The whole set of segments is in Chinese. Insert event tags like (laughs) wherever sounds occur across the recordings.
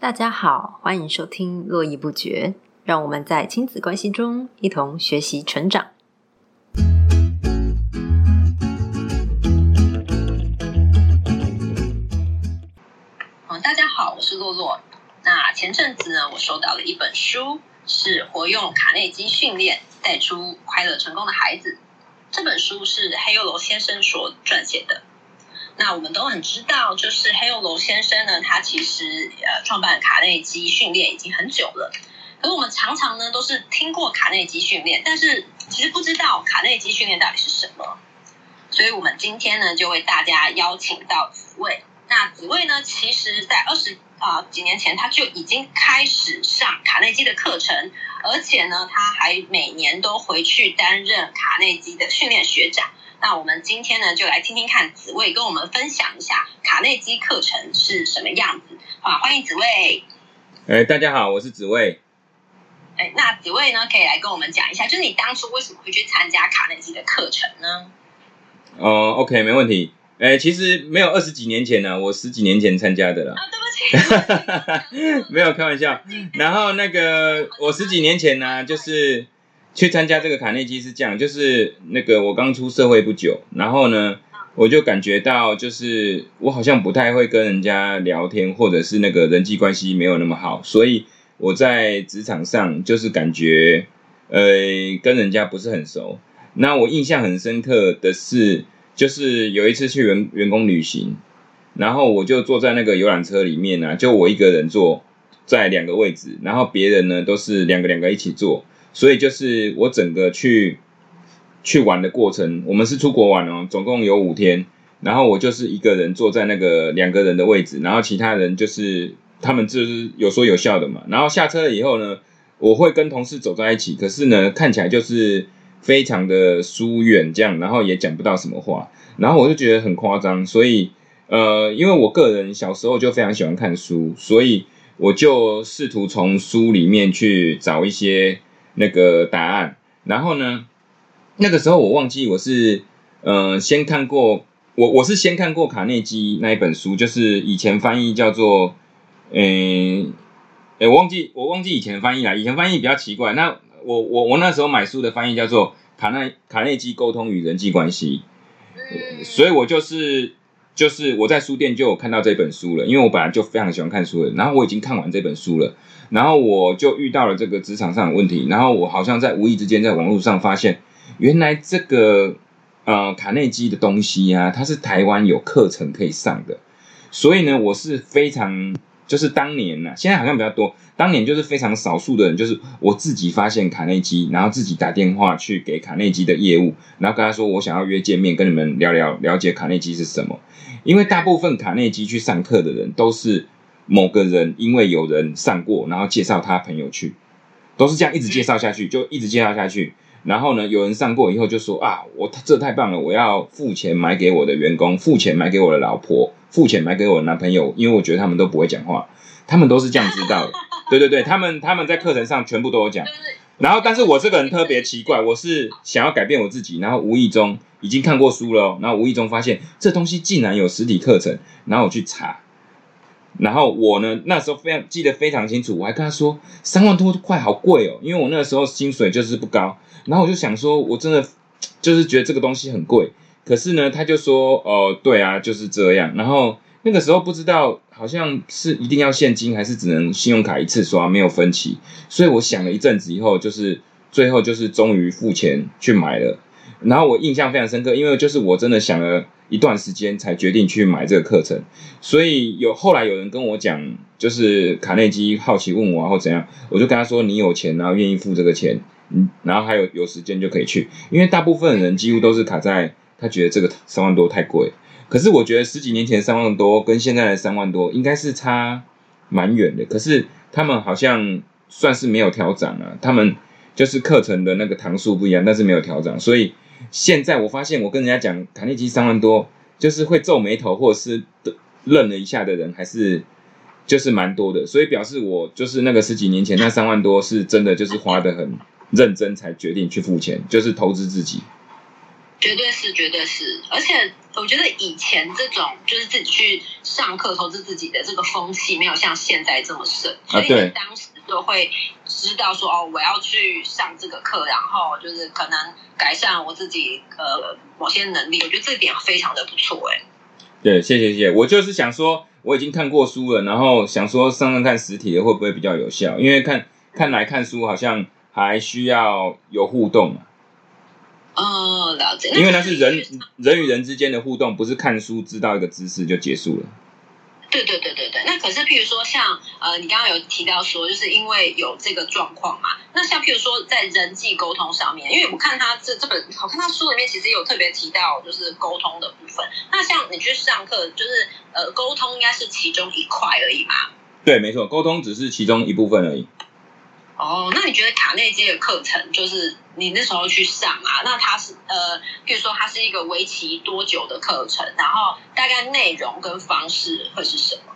大家好，欢迎收听络绎不绝，让我们在亲子关系中一同学习成长。嗯，大家好，我是洛洛。那前阵子呢，我收到了一本书，是活用卡内基训练带出快乐成功的孩子。这本书是黑幼楼先生所撰写的。那我们都很知道，就是黑幼楼先生呢，他其实呃创办卡内基训练已经很久了。可是我们常常呢都是听过卡内基训练，但是其实不知道卡内基训练到底是什么。所以我们今天呢就为大家邀请到紫薇。那紫薇呢，其实在二十啊几年前他就已经开始上卡内基的课程，而且呢他还每年都回去担任卡内基的训练学长。那我们今天呢，就来听听看紫薇跟我们分享一下卡内基课程是什么样子啊！欢迎紫薇。哎，大家好，我是紫薇。哎，那紫薇呢，可以来跟我们讲一下，就是你当初为什么会去参加卡内基的课程呢？哦，OK，没问题。哎，其实没有二十几年前呢，我十几年前参加的了。啊，对不起，(laughs) 没有开玩笑。然后那个我十几年前呢，就是去参加这个卡内基是这样，就是那个我刚出社会不久，然后呢，我就感觉到就是我好像不太会跟人家聊天，或者是那个人际关系没有那么好，所以我在职场上就是感觉呃跟人家不是很熟。那我印象很深刻的是，就是有一次去员员工旅行，然后我就坐在那个游览车里面呢，就我一个人坐在两个位置，然后别人呢都是两个两个一起坐，所以就是我整个去去玩的过程，我们是出国玩哦，总共有五天，然后我就是一个人坐在那个两个人的位置，然后其他人就是他们就是有说有笑的嘛，然后下车了以后呢，我会跟同事走在一起，可是呢看起来就是。非常的疏远，这样，然后也讲不到什么话，然后我就觉得很夸张，所以，呃，因为我个人小时候就非常喜欢看书，所以我就试图从书里面去找一些那个答案。然后呢，那个时候我忘记我是，呃，先看过我我是先看过卡内基那一本书，就是以前翻译叫做，嗯，哎，我忘记我忘记以前翻译了，以前翻译比较奇怪，那。我我我那时候买书的翻译叫做卡内卡内基沟通与人际关系，所以我就是就是我在书店就有看到这本书了，因为我本来就非常喜欢看书的，然后我已经看完这本书了，然后我就遇到了这个职场上的问题，然后我好像在无意之间在网络上发现，原来这个呃卡内基的东西啊，它是台湾有课程可以上的，所以呢，我是非常。就是当年呢，现在好像比较多。当年就是非常少数的人，就是我自己发现卡内基，然后自己打电话去给卡内基的业务，然后跟他说我想要约见面，跟你们聊聊了解卡内基是什么。因为大部分卡内基去上课的人，都是某个人因为有人上过，然后介绍他朋友去，都是这样一直介绍下去，就一直介绍下去。然后呢，有人上过以后就说啊，我这太棒了，我要付钱买给我的员工，付钱买给我的老婆。付钱买给我男朋友，因为我觉得他们都不会讲话，他们都是这样知道的。对对对，他们他们在课程上全部都有讲。然后，但是我这个人特别奇怪，我是想要改变我自己，然后无意中已经看过书了，然后无意中发现这东西竟然有实体课程，然后我去查。然后我呢，那时候非常记得非常清楚，我还跟他说三万多块好贵哦，因为我那个时候薪水就是不高。然后我就想说，我真的就是觉得这个东西很贵。可是呢，他就说，哦，对啊，就是这样。然后那个时候不知道，好像是一定要现金，还是只能信用卡一次刷，没有分期。所以我想了一阵子以后，就是最后就是终于付钱去买了。然后我印象非常深刻，因为就是我真的想了一段时间才决定去买这个课程。所以有后来有人跟我讲，就是卡内基好奇问我或怎样，我就跟他说，你有钱，然后愿意付这个钱，嗯，然后还有有时间就可以去。因为大部分人几乎都是卡在。他觉得这个三万多太贵，可是我觉得十几年前三万多跟现在的三万多应该是差蛮远的。可是他们好像算是没有调整啊，他们就是课程的那个堂数不一样，但是没有调整。所以现在我发现，我跟人家讲卡内基三万多，就是会皱眉头或者是愣了一下的人，还是就是蛮多的。所以表示我就是那个十几年前那三万多是真的，就是花的很认真才决定去付钱，就是投资自己。绝对是，绝对是，而且我觉得以前这种就是自己去上课投资自己的这个风气，没有像现在这么盛，所以当时就会知道说，哦，我要去上这个课，然后就是可能改善我自己呃某些能力，我觉得这点非常的不错，哎。对，谢谢谢谢，我就是想说，我已经看过书了，然后想说上上看实体的会不会比较有效，因为看看来看书好像还需要有互动嘛。哦，了解。因为那是人人与人之间的互动，不是看书知道一个知识就结束了。对对对对对。那可是，譬如说，像呃，你刚刚有提到说，就是因为有这个状况嘛。那像譬如说，在人际沟通上面，因为我看他这这本，我看他书里面其实有特别提到，就是沟通的部分。那像你去上课，就是呃，沟通应该是其中一块而已嘛？对，没错，沟通只是其中一部分而已。哦，那你觉得卡内基的课程，就是你那时候去上啊？那它是呃，比如说它是一个为期多久的课程？然后大概内容跟方式会是什么？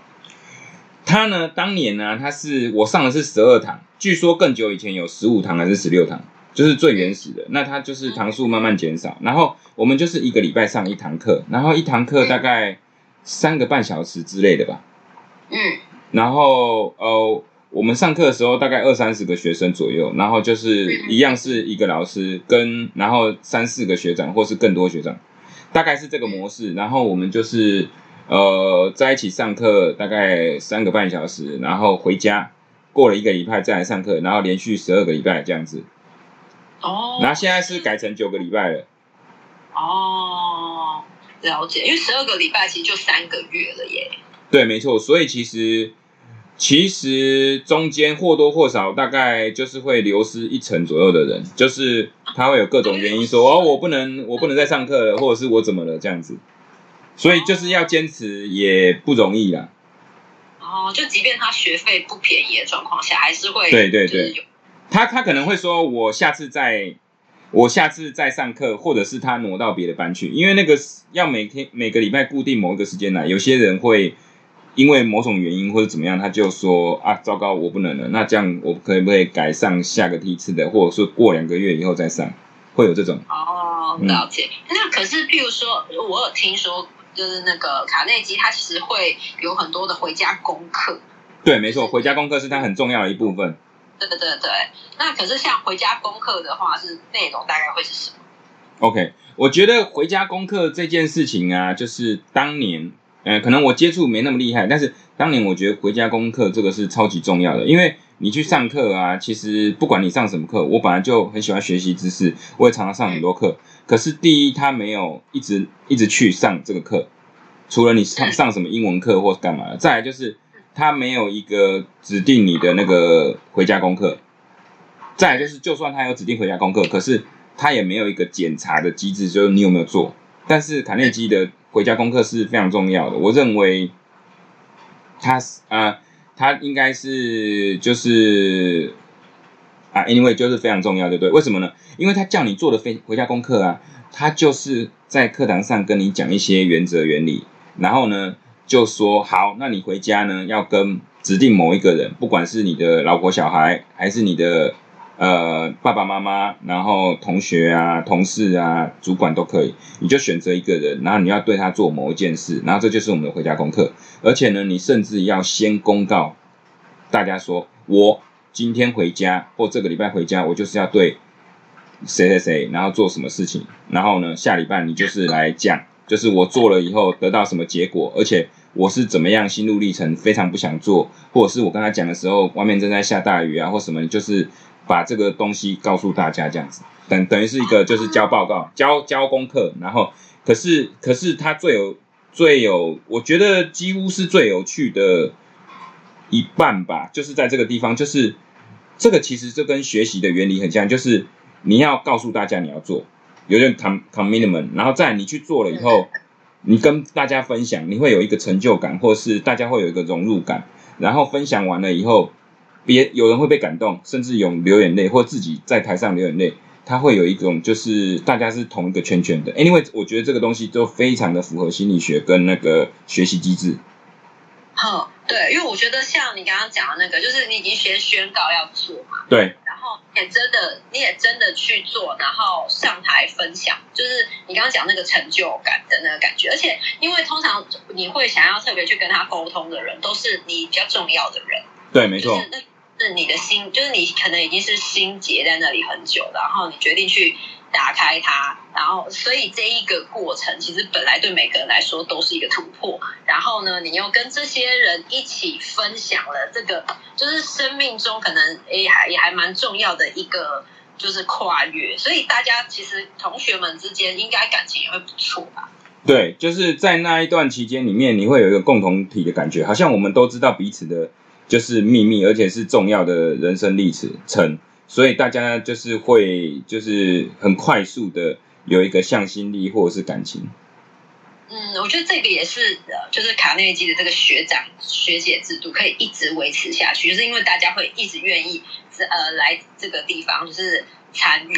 他呢，当年呢，他是我上的是十二堂，据说更久以前有十五堂还是十六堂，就是最原始的。那它就是堂数慢慢减少，然后我们就是一个礼拜上一堂课，然后一堂课大概三个半小时之类的吧。嗯，然后呃。我们上课的时候大概二三十个学生左右，然后就是一样是一个老师跟然后三四个学长或是更多学长，大概是这个模式。然后我们就是呃在一起上课大概三个半小时，然后回家过了一个礼拜再来上课，然后连续十二个礼拜这样子。哦。然后现在是改成九个礼拜了。哦，了解，因为十二个礼拜其实就三个月了耶。对，没错，所以其实。其实中间或多或少大概就是会流失一成左右的人，就是他会有各种原因说哦，我不能，我不能再上课了，或者是我怎么了这样子，所以就是要坚持也不容易啦。哦，就即便他学费不便宜的状况下，还是会对对对，他他可能会说，我下次再我下次再上课，或者是他挪到别的班去，因为那个要每天每个礼拜固定某一个时间来，有些人会。因为某种原因或者怎么样，他就说啊，糟糕，我不能了。那这样我可不可以改上下个梯次的，或者是过两个月以后再上？会有这种哦，了解。那可是，譬如说，我有听说，就是那个卡内基，他其实会有很多的回家功课。对，没错，回家功课是他很重要的一部分。对对对对。那可是像回家功课的话，是内容大概会是什么？OK，我觉得回家功课这件事情啊，就是当年。呃，可能我接触没那么厉害，但是当年我觉得回家功课这个是超级重要的，因为你去上课啊，其实不管你上什么课，我本来就很喜欢学习知识，我也常常上很多课。可是第一，他没有一直一直去上这个课，除了你上上什么英文课或干嘛的，再来就是他没有一个指定你的那个回家功课，再就是就算他有指定回家功课，可是他也没有一个检查的机制，就是你有没有做。但是卡内基的。回家功课是非常重要的，我认为，他啊，他应该是就是啊，anyway 就是非常重要，对不对？为什么呢？因为他叫你做的非回家功课啊，他就是在课堂上跟你讲一些原则原理，然后呢就说好，那你回家呢要跟指定某一个人，不管是你的老婆小孩还是你的。呃，爸爸妈妈，然后同学啊、同事啊、主管都可以，你就选择一个人，然后你要对他做某一件事，然后这就是我们的回家功课。而且呢，你甚至要先公告大家说，我今天回家或这个礼拜回家，我就是要对谁谁谁，然后做什么事情。然后呢，下礼拜你就是来讲，就是我做了以后得到什么结果，而且我是怎么样心路历程，非常不想做，或者是我跟他讲的时候，外面正在下大雨啊，或什么，就是。把这个东西告诉大家，这样子等等于是一个就是交报告、交交功课，然后可是可是它最有最有，我觉得几乎是最有趣的一半吧，就是在这个地方，就是这个其实这跟学习的原理很像，就是你要告诉大家你要做，有点 com commitment，然后再你去做了以后，你跟大家分享，你会有一个成就感，或是大家会有一个融入感，然后分享完了以后。别有人会被感动，甚至有流眼泪，或自己在台上流眼泪，他会有一种就是大家是同一个圈圈的。Anyway，我觉得这个东西都非常的符合心理学跟那个学习机制。好，对，因为我觉得像你刚刚讲的那个，就是你已经先宣告要做嘛，对，然后也真的你也真的去做，然后上台分享，就是你刚刚讲那个成就感的那个感觉。而且因为通常你会想要特别去跟他沟通的人，都是你比较重要的人，对，没错就是，那是你的心，就是你可能已经是心结在那里很久，然后你决定去打开它，然后所以这一个过程其实本来对每个人来说都是一个突破。然后呢，你又跟这些人一起分享了这个，就是生命中可能诶还也还蛮重要的一个。就是跨越，所以大家其实同学们之间应该感情也会不错吧？对，就是在那一段期间里面，你会有一个共同体的感觉，好像我们都知道彼此的，就是秘密，而且是重要的人生历程，所以大家就是会就是很快速的有一个向心力或者是感情。嗯，我觉得这个也是，就是卡内基的这个学长学姐制度可以一直维持下去，就是因为大家会一直愿意，呃，来这个地方就是参与。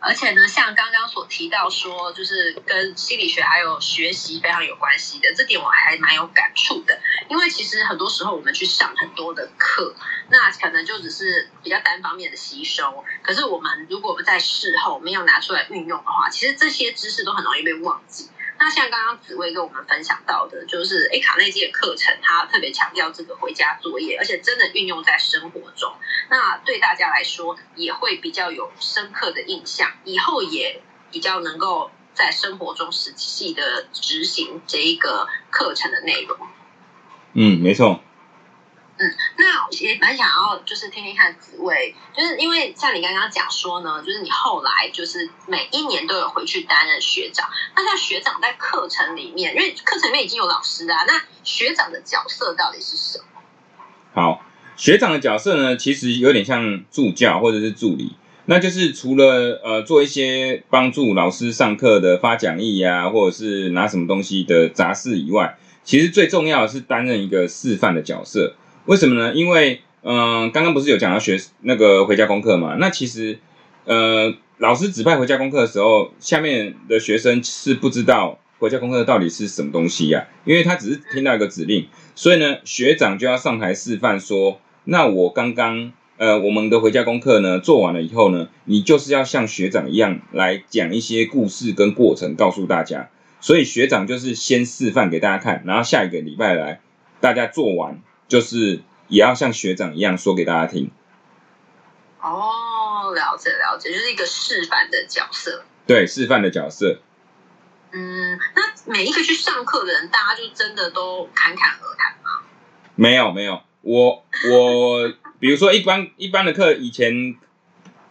而且呢，像刚刚所提到说，就是跟心理学还有学习非常有关系的，这点我还蛮有感触的。因为其实很多时候我们去上很多的课，那可能就只是比较单方面的吸收。可是我们如果不在事后没有拿出来运用的话，其实这些知识都很容易被忘记。那像刚刚紫薇跟我们分享到的，就是诶卡内基的课程，他特别强调这个回家作业，而且真的运用在生活中，那对大家来说也会比较有深刻的印象，以后也比较能够在生活中实际的执行这一个课程的内容。嗯，没错。嗯，那也蛮想要就是听听看紫薇，就是因为像你刚刚讲说呢，就是你后来就是每一年都有回去担任学长。那像学长在课程里面，因为课程里面已经有老师啊，那学长的角色到底是什么？好，学长的角色呢，其实有点像助教或者是助理，那就是除了呃做一些帮助老师上课的发讲义呀、或者是拿什么东西的杂事以外，其实最重要的是担任一个示范的角色。为什么呢？因为嗯、刚刚不是有讲到学那个回家功课嘛？那其实呃，老师指派回家功课的时候，下面的学生是不知道回家功课到底是什么东西呀、因为他只是听到一个指令，所以呢，学长就要上台示范说，那我刚刚呃我们的回家功课呢做完了以后呢，你就是要像学长一样来讲一些故事跟过程告诉大家。所以学长就是先示范给大家看，然后下一个礼拜来大家做完，就是也要像学长一样说给大家听。哦，了解了解，就是一个示范的角色。对，示范的角色。嗯，那每一个去上课的人，大家就真的都侃侃而谈吗？没有没有，我我比如说一般一般的课，以前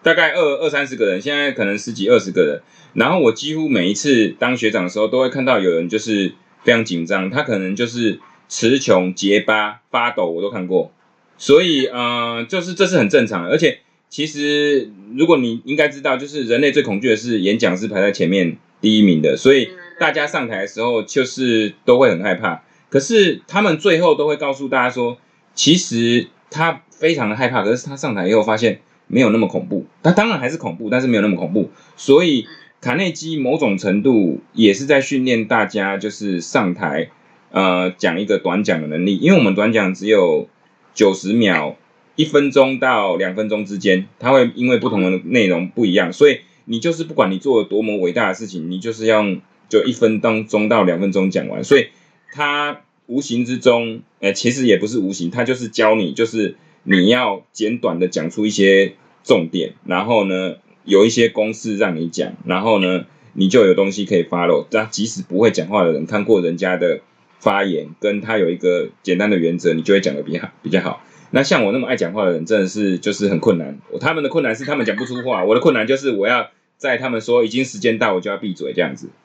大概二二三十个人，现在可能十几二十个人。然后我几乎每一次当学长的时候，都会看到有人就是非常紧张，他可能就是词穷结巴、发抖，我都看过。所以呃，就是这是很正常的，而且其实如果你应该知道，就是人类最恐惧的是演讲是排在前面第一名的，所以大家上台的时候就是都会很害怕。可是他们最后都会告诉大家说，其实他非常的害怕，可是他上台以后发现没有那么恐怖。他当然还是恐怖，但是没有那么恐怖。所以卡内基某种程度也是在训练大家，就是上台呃讲一个短讲的能力，因为我们短讲只有九十秒、一分钟到两分钟之间，它会因为不同的内容不一样，所以你就是不管你做了多么伟大的事情，你就是要就一分钟到两分钟讲完，所以它无形之中，呃，其实也不是无形，它就是教你，就是你要简短的讲出一些重点，然后呢，有一些公式让你讲，然后呢，你就有东西可以 follow。那即使不会讲话的人，看过人家的发言，跟他有一个简单的原则，你就会讲的比较比较好。那像我那么爱讲话的人，真的是就是很困难。他们的困难是他们讲不出话，我的困难就是我要在他们说已经时间到，我就要闭嘴这样子。(laughs)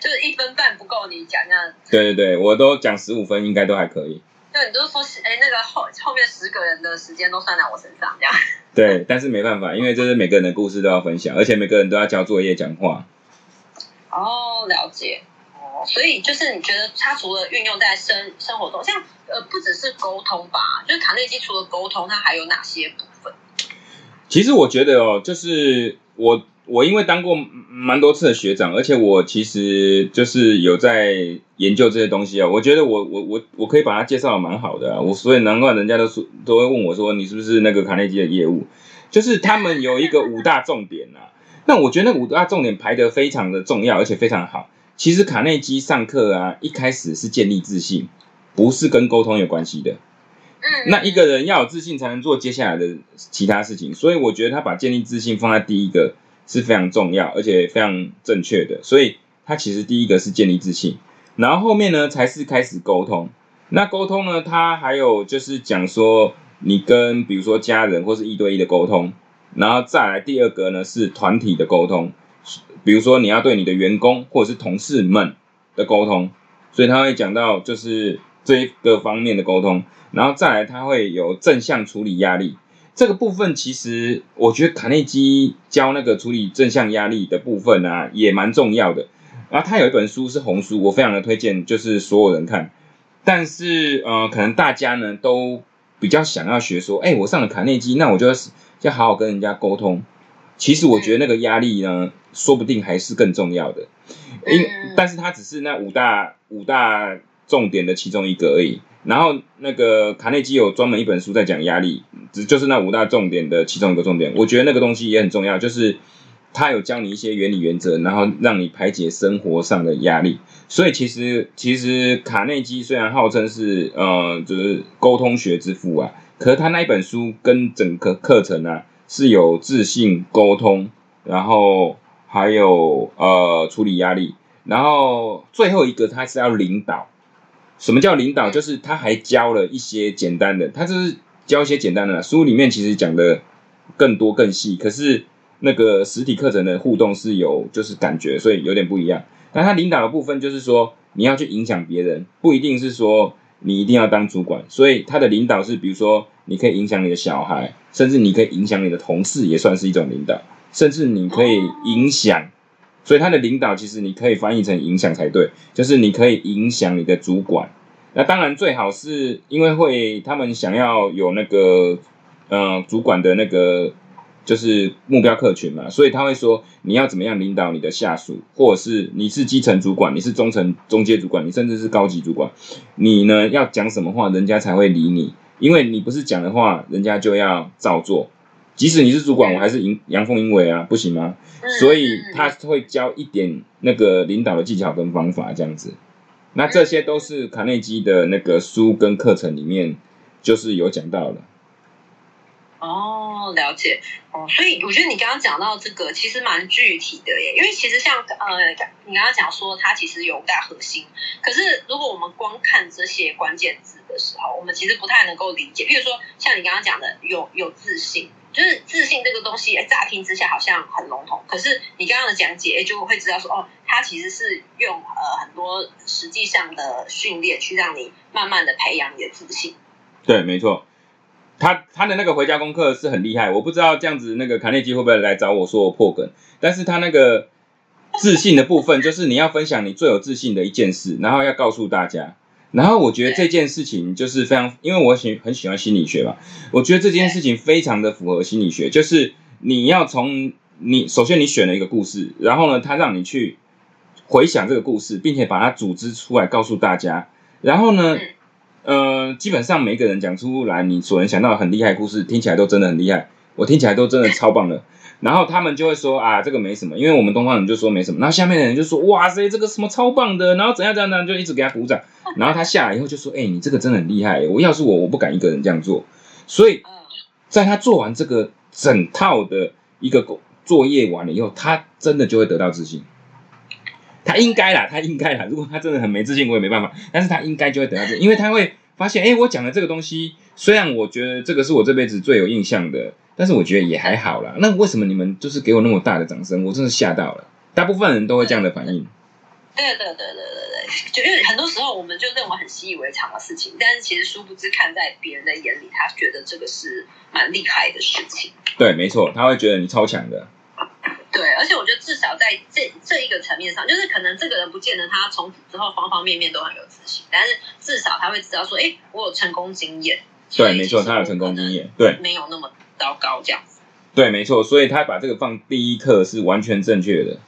就是一分半不够你讲那样，对对对，我都讲十五分，应该都还可以。对，你就说是哎，那个后后面十个人的时间都算在我身上，这样。对，但是没办法，因为这是每个人的故事都要分享，而且每个人都要交作业、讲话。哦，了解。所以就是你觉得它除了运用在生生活中，像呃不只是沟通吧，就是卡内基除了沟通，它还有哪些部分？其实我觉得哦，就是我我因为当过蛮多次的学长，而且我其实就是有在研究这些东西啊。我觉得我我我我可以把它介绍的蛮好的啊。我所以难怪人家都说都会问我说你是不是那个卡内基的业务？就是他们有一个五大重点啊。那我觉得那五大重点排得非常的重要，而且非常好。其实卡内基上课啊，一开始是建立自信，不是跟沟通有关系的。嗯，那一个人要有自信，才能做接下来的其他事情。所以我觉得他把建立自信放在第一个是非常重要，而且非常正确的。所以他其实第一个是建立自信，然后后面呢才是开始沟通。那沟通呢，他还有就是讲说，你跟比如说家人或是一对一的沟通，然后再来第二个呢是团体的沟通，比如说你要对你的员工或者是同事们的沟通，所以他会讲到就是这一个方面的沟通。然后再来，他会有正向处理压力这个部分。其实我觉得卡内基教那个处理正向压力的部分啊，也蛮重要的。然后他有一本书是红书，我非常的推荐，就是所有人看。但是呃，可能大家呢都比较想要学说，哎，我上了卡内基，那我就要要好好跟人家沟通。其实我觉得那个压力呢，说不定还是更重要的。因，但是它只是那五大五大重点的其中一个而已。然后那个卡内基有专门一本书在讲压力，只就是那五大重点的其中一个重点。我觉得那个东西也很重要，就是他有教你一些原理原则，然后让你排解生活上的压力。所以其实其实卡内基虽然号称是呃就是沟通学之父啊，可是他那一本书跟整个课程啊是有自信沟通，然后还有呃处理压力，然后最后一个他是要领导。什么叫领导？就是他还教了一些简单的，他就是教一些简单的。书里面其实讲的更多更细，可是那个实体课程的互动是有就是感觉，所以有点不一样。那他领导的部分就是说，你要去影响别人，不一定是说你一定要当主管。所以他的领导是，比如说你可以影响你的小孩，甚至你可以影响你的同事，也算是一种领导，甚至你可以影响。所以他的领导其实你可以翻译成影响才对，就是你可以影响你的主管。那当然最好是因为会他们想要有那个呃主管的那个就是目标客群嘛，所以他会说你要怎么样领导你的下属，或者是你是基层主管，你是中层中阶主管，你甚至是高级主管，你呢要讲什么话，人家才会理你，因为你不是讲的话，人家就要照做。即使你是主管，我还是阳阳奉阴违啊，不行吗？所以他会教一点那个领导的技巧跟方法，这样子。那这些都是卡内基的那个书跟课程里面就是有讲到的。哦，了解哦，所以我觉得你刚刚讲到这个其实蛮具体的耶，因为其实像呃，你刚刚讲说它其实有大核心，可是如果我们光看这些关键字的时候，我们其实不太能够理解。比如说像你刚刚讲的，有有自信。就是自信这个东西，哎，乍听之下好像很笼统，可是你刚刚的讲解，就会知道说，哦，它其实是用呃很多实际上的训练，去让你慢慢的培养你的自信。对，没错，他他的那个回家功课是很厉害，我不知道这样子那个卡内基会不会来找我说我破梗，但是他那个自信的部分，就是你要分享你最有自信的一件事，然后要告诉大家。然后我觉得这件事情就是非常，因为我喜很喜欢心理学嘛，我觉得这件事情非常的符合心理学，就是你要从你首先你选了一个故事，然后呢，他让你去回想这个故事，并且把它组织出来告诉大家，然后呢，呃，基本上每一个人讲出来你所能想到很厉害的故事，听起来都真的很厉害，我听起来都真的超棒的。然后他们就会说啊，这个没什么，因为我们东方人就说没什么。然后下面的人就说哇塞，这个什么超棒的，然后怎样怎样怎样，就一直给他鼓掌。然后他下来以后就说，哎，你这个真的很厉害，我要是我，我不敢一个人这样做。所以，在他做完这个整套的一个作业完了以后，他真的就会得到自信。他应该啦，他应该啦。如果他真的很没自信，我也没办法。但是他应该就会得到这，因为他会发现，哎，我讲的这个东西，虽然我觉得这个是我这辈子最有印象的。但是我觉得也还好啦。那为什么你们就是给我那么大的掌声？我真的吓到了。大部分人都会这样的反应。对对对对对对，就因为很多时候我们就认为很习以为常的事情，但是其实殊不知看在别人的眼里，他觉得这个是蛮厉害的事情。对，没错，他会觉得你超强的。对，而且我觉得至少在这这一个层面上，就是可能这个人不见得他从此之后方方面面都很有自信，但是至少他会知道说，哎，我有成功经验。对，没错，他有成功经验。对，没有那么。糟糕，这样子。对，没错，所以他把这个放第一课是完全正确的。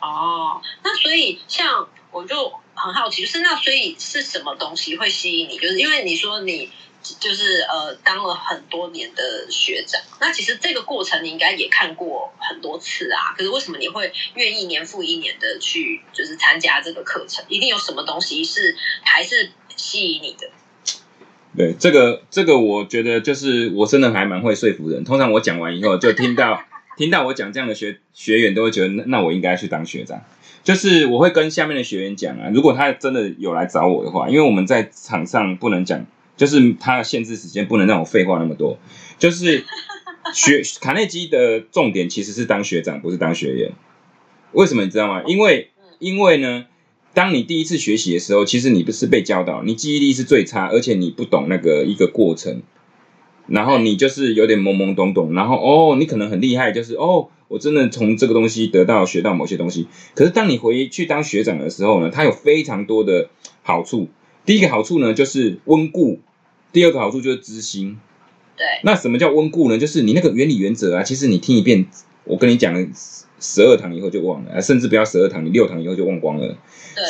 哦，那所以像我就很好奇，就是那所以是什么东西会吸引你？就是因为你说你就是呃当了很多年的学长，那其实这个过程你应该也看过很多次啊。可是为什么你会愿意年复一年的去就是参加这个课程？一定有什么东西是还是吸引你的？对，这个这个我觉得就是我真的还蛮会说服人。通常我讲完以后，就听到 (laughs) 听到我讲这样的学学员都会觉得，那那我应该去当学长。就是我会跟下面的学员讲啊，如果他真的有来找我的话，因为我们在场上不能讲，就是他限制时间，不能让我废话那么多。就是学 (laughs) 卡内基的重点其实是当学长，不是当学员。为什么你知道吗？因为因为呢。当你第一次学习的时候，其实你不是被教导，你记忆力是最差，而且你不懂那个一个过程，然后你就是有点懵懵懂懂，然后哦，你可能很厉害，就是哦，我真的从这个东西得到学到某些东西。可是当你回去当学长的时候呢，它有非常多的好处。第一个好处呢就是温故，第二个好处就是知心。对，那什么叫温故呢？就是你那个原理原则啊，其实你听一遍，我跟你讲了十二堂以后就忘了，甚至不要十二堂，你六堂以后就忘光了。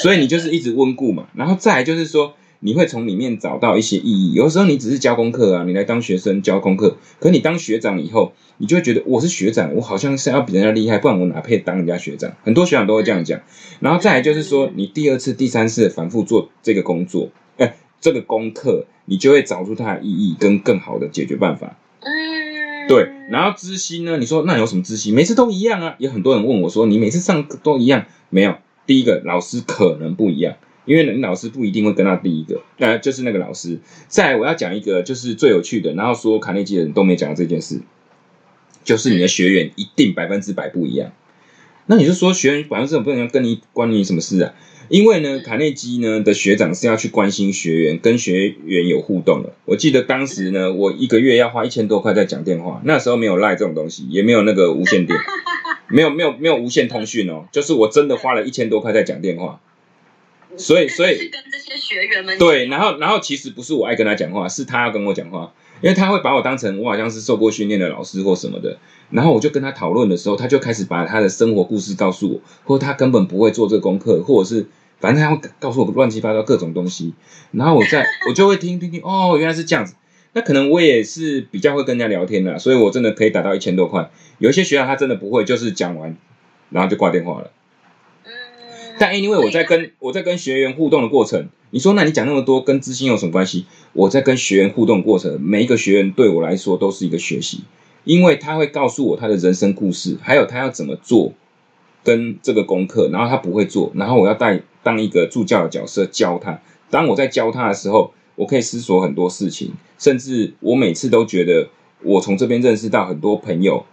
所以你就是一直温故嘛，然后再来就是说，你会从里面找到一些意义。有时候你只是教功课啊，你来当学生教功课，可你当学长以后，你就会觉得我是学长，我好像是要比人家厉害，不然我哪配当人家学长？很多学长都会这样讲。然后再来就是说，你第二次、第三次反复做这个工作，哎，这个功课，你就会找出它的意义跟更好的解决办法。嗯，对。然后知心呢？你说那有什么知心？每次都一样啊。有很多人问我说，你每次上课都一样？没有。第一个老师可能不一样，因为老师不一定会跟到第一个，呃，就是那个老师。再我要讲一个，就是最有趣的，然后说卡内基人都没讲这件事，就是你的学员一定百分之百不一样。那你就说学员百分之百不一样跟你关你什么事啊？因为呢，卡内基呢的学长是要去关心学员，跟学员有互动的。我记得当时呢，我一个月要花一千多块在讲电话，那时候没有赖这种东西，也没有那个无线电。没有没有没有无线通讯哦，就是我真的花了一千多块在讲电话，所以所以是跟这些学员们对，然后然后其实不是我爱跟他讲话，是他要跟我讲话，因为他会把我当成我好像是受过训练的老师或什么的，然后我就跟他讨论的时候，他就开始把他的生活故事告诉我，或他根本不会做这个功课，或者是反正他会告诉我乱七八糟各种东西，然后我在 (laughs) 我就会听听听，哦，原来是这样子。那可能我也是比较会跟人家聊天的，所以我真的可以打到一千多块。有一些学校他真的不会，就是讲完然后就挂电话了。但因为我在跟我在跟学员互动的过程，你说那你讲那么多跟知心有什么关系？我在跟学员互动过程，每一个学员对我来说都是一个学习，因为他会告诉我他的人生故事，还有他要怎么做跟这个功课，然后他不会做，然后我要带当一个助教的角色教他。当我在教他的时候。我可以思索很多事情，甚至我每次都觉得，我从这边认识到很多朋友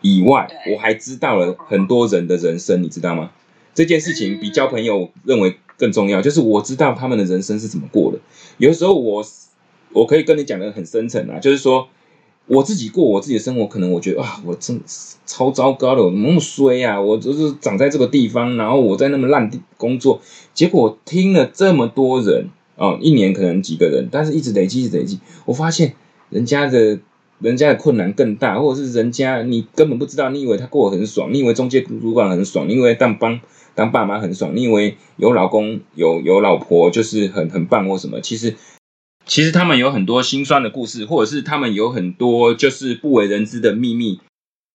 以外，我还知道了很多人的人生，你知道吗？这件事情比交朋友认为更重要，就是我知道他们的人生是怎么过的。有时候我我可以跟你讲的很深层啊，就是说我自己过我自己的生活，可能我觉得啊，我真超糟糕的，我那么衰啊，我就是长在这个地方，然后我在那么烂地工作，结果听了这么多人。哦，一年可能几个人，但是一直累积，一直累积。我发现人家的，人家的困难更大，或者是人家你根本不知道，你以为他过得很爽，你以为中介主管很爽，你以为当帮当爸妈很爽，你以为有老公有有老婆就是很很棒或什么？其实其实他们有很多心酸的故事，或者是他们有很多就是不为人知的秘密。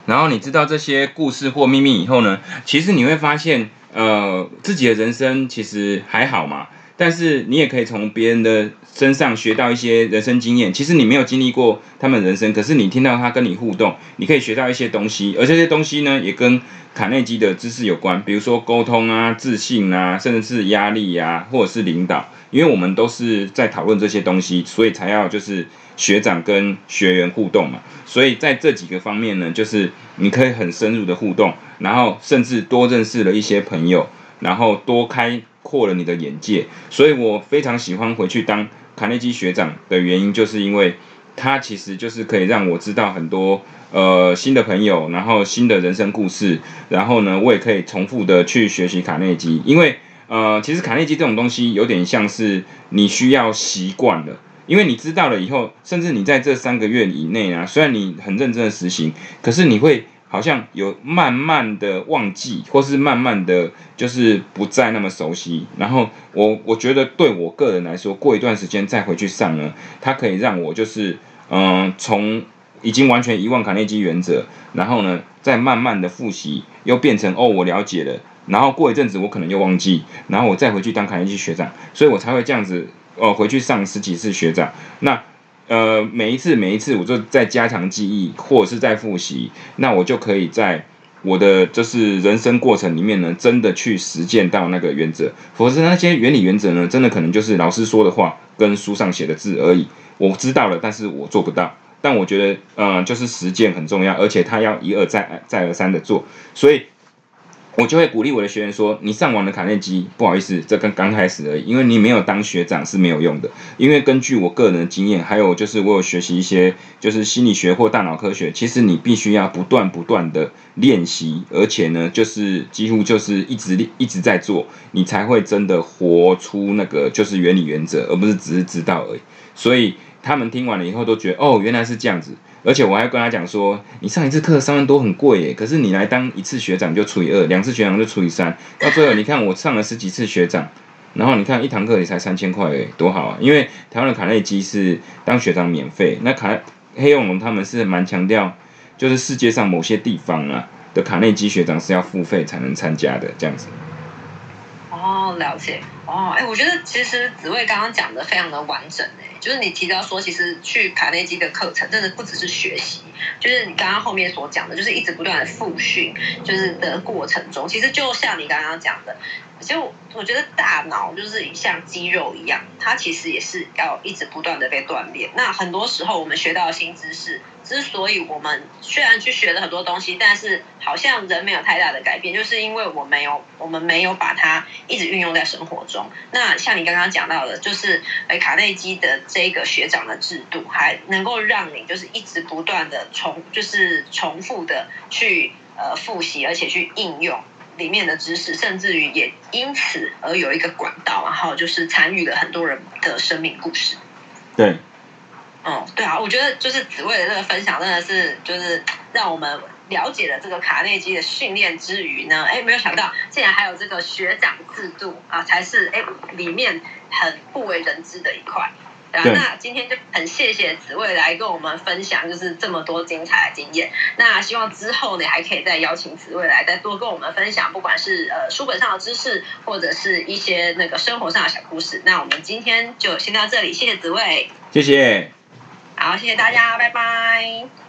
然后你知道这些故事或秘密以后呢，其实你会发现，呃，自己的人生其实还好嘛。但是你也可以从别人的身上学到一些人生经验。其实你没有经历过他们人生，可是你听到他跟你互动，你可以学到一些东西。而这些东西呢，也跟卡内基的知识有关，比如说沟通啊、自信啊，甚至是压力呀，或者是领导。因为我们都是在讨论这些东西，所以才要就是学长跟学员互动嘛。所以在这几个方面呢，就是你可以很深入的互动，然后甚至多认识了一些朋友，然后多开。扩了你的眼界，所以我非常喜欢回去当卡内基学长的原因，就是因为他其实就是可以让我知道很多呃新的朋友，然后新的人生故事，然后呢，我也可以重复的去学习卡内基，因为呃，其实卡内基这种东西有点像是你需要习惯了，因为你知道了以后，甚至你在这三个月以内啊，虽然你很认真的实行，可是你会好像有慢慢的忘记，或是慢慢的就是不再那么熟悉。然后我我觉得对我个人来说，过一段时间再回去上呢，它可以让我就是嗯从。已经完全遗忘卡内基原则，然后呢，再慢慢的复习，又变成哦，我了解了，然后过一阵子我可能又忘记，然后我再回去当卡内基学长，所以我才会这样子哦，回去上十几次学长。那呃，每一次每一次我就在加强记忆，或者是在复习，那我就可以在我的就是人生过程里面呢，真的去实践到那个原则。否则那些原理原则呢，真的可能就是老师说的话跟书上写的字而已。我知道了，但是我做不到。但我觉得，嗯，就是实践很重要，而且他要一而再、再而三的做，所以我就会鼓励我的学员说：“你上完了卡内基，不好意思，这刚刚开始而已，因为你没有当学长是没有用的。因为根据我个人的经验，还有就是我有学习一些就是心理学或大脑科学，其实你必须要不断不断的练习，而且呢，就是几乎就是一直一直在做，你才会真的活出那个就是原理原则，而不是只是知道而已。所以。他们听完了以后都觉得哦，原来是这样子，而且我还跟他讲说，你上一次课三万多很贵耶，可是你来当一次学长就除以二，两次学长就除以三，到最后你看我上了十几次学长，然后你看一堂课也才三千块诶，多好啊！因为台湾的卡内基是当学长免费，那卡黑永龙他们是蛮强调，就是世界上某些地方啊的卡内基学长是要付费才能参加的这样子。哦，了解。哦，哎，我觉得其实紫薇刚刚讲的非常的完整，就是你提到说，其实去卡内基的课程，真的不只是学习，就是你刚刚后面所讲的，就是一直不断的复训，就是的过程中，其实就像你刚刚讲的。就我觉得大脑就是像肌肉一样，它其实也是要一直不断的被锻炼。那很多时候我们学到新知识，之所以我们虽然去学了很多东西，但是好像人没有太大的改变，就是因为我没有我们没有把它一直运用在生活中。那像你刚刚讲到的，就是哎卡内基的这个学长的制度，还能够让你就是一直不断的重就是重复的去呃复习，而且去应用。里面的知识，甚至于也因此而有一个管道，然后就是参与了很多人的生命故事。对，嗯，对啊，我觉得就是紫薇的这个分享，真的是就是让我们了解了这个卡内基的训练之余呢，哎，没有想到竟然还有这个学长制度啊，才是哎里面很不为人知的一块。那今天就很谢谢紫薇来跟我们分享，就是这么多精彩的经验。那希望之后呢，还可以再邀请紫薇来，再多跟我们分享，不管是呃书本上的知识，或者是一些那个生活上的小故事。那我们今天就先到这里，谢谢紫薇，谢谢，好，谢谢大家，拜拜。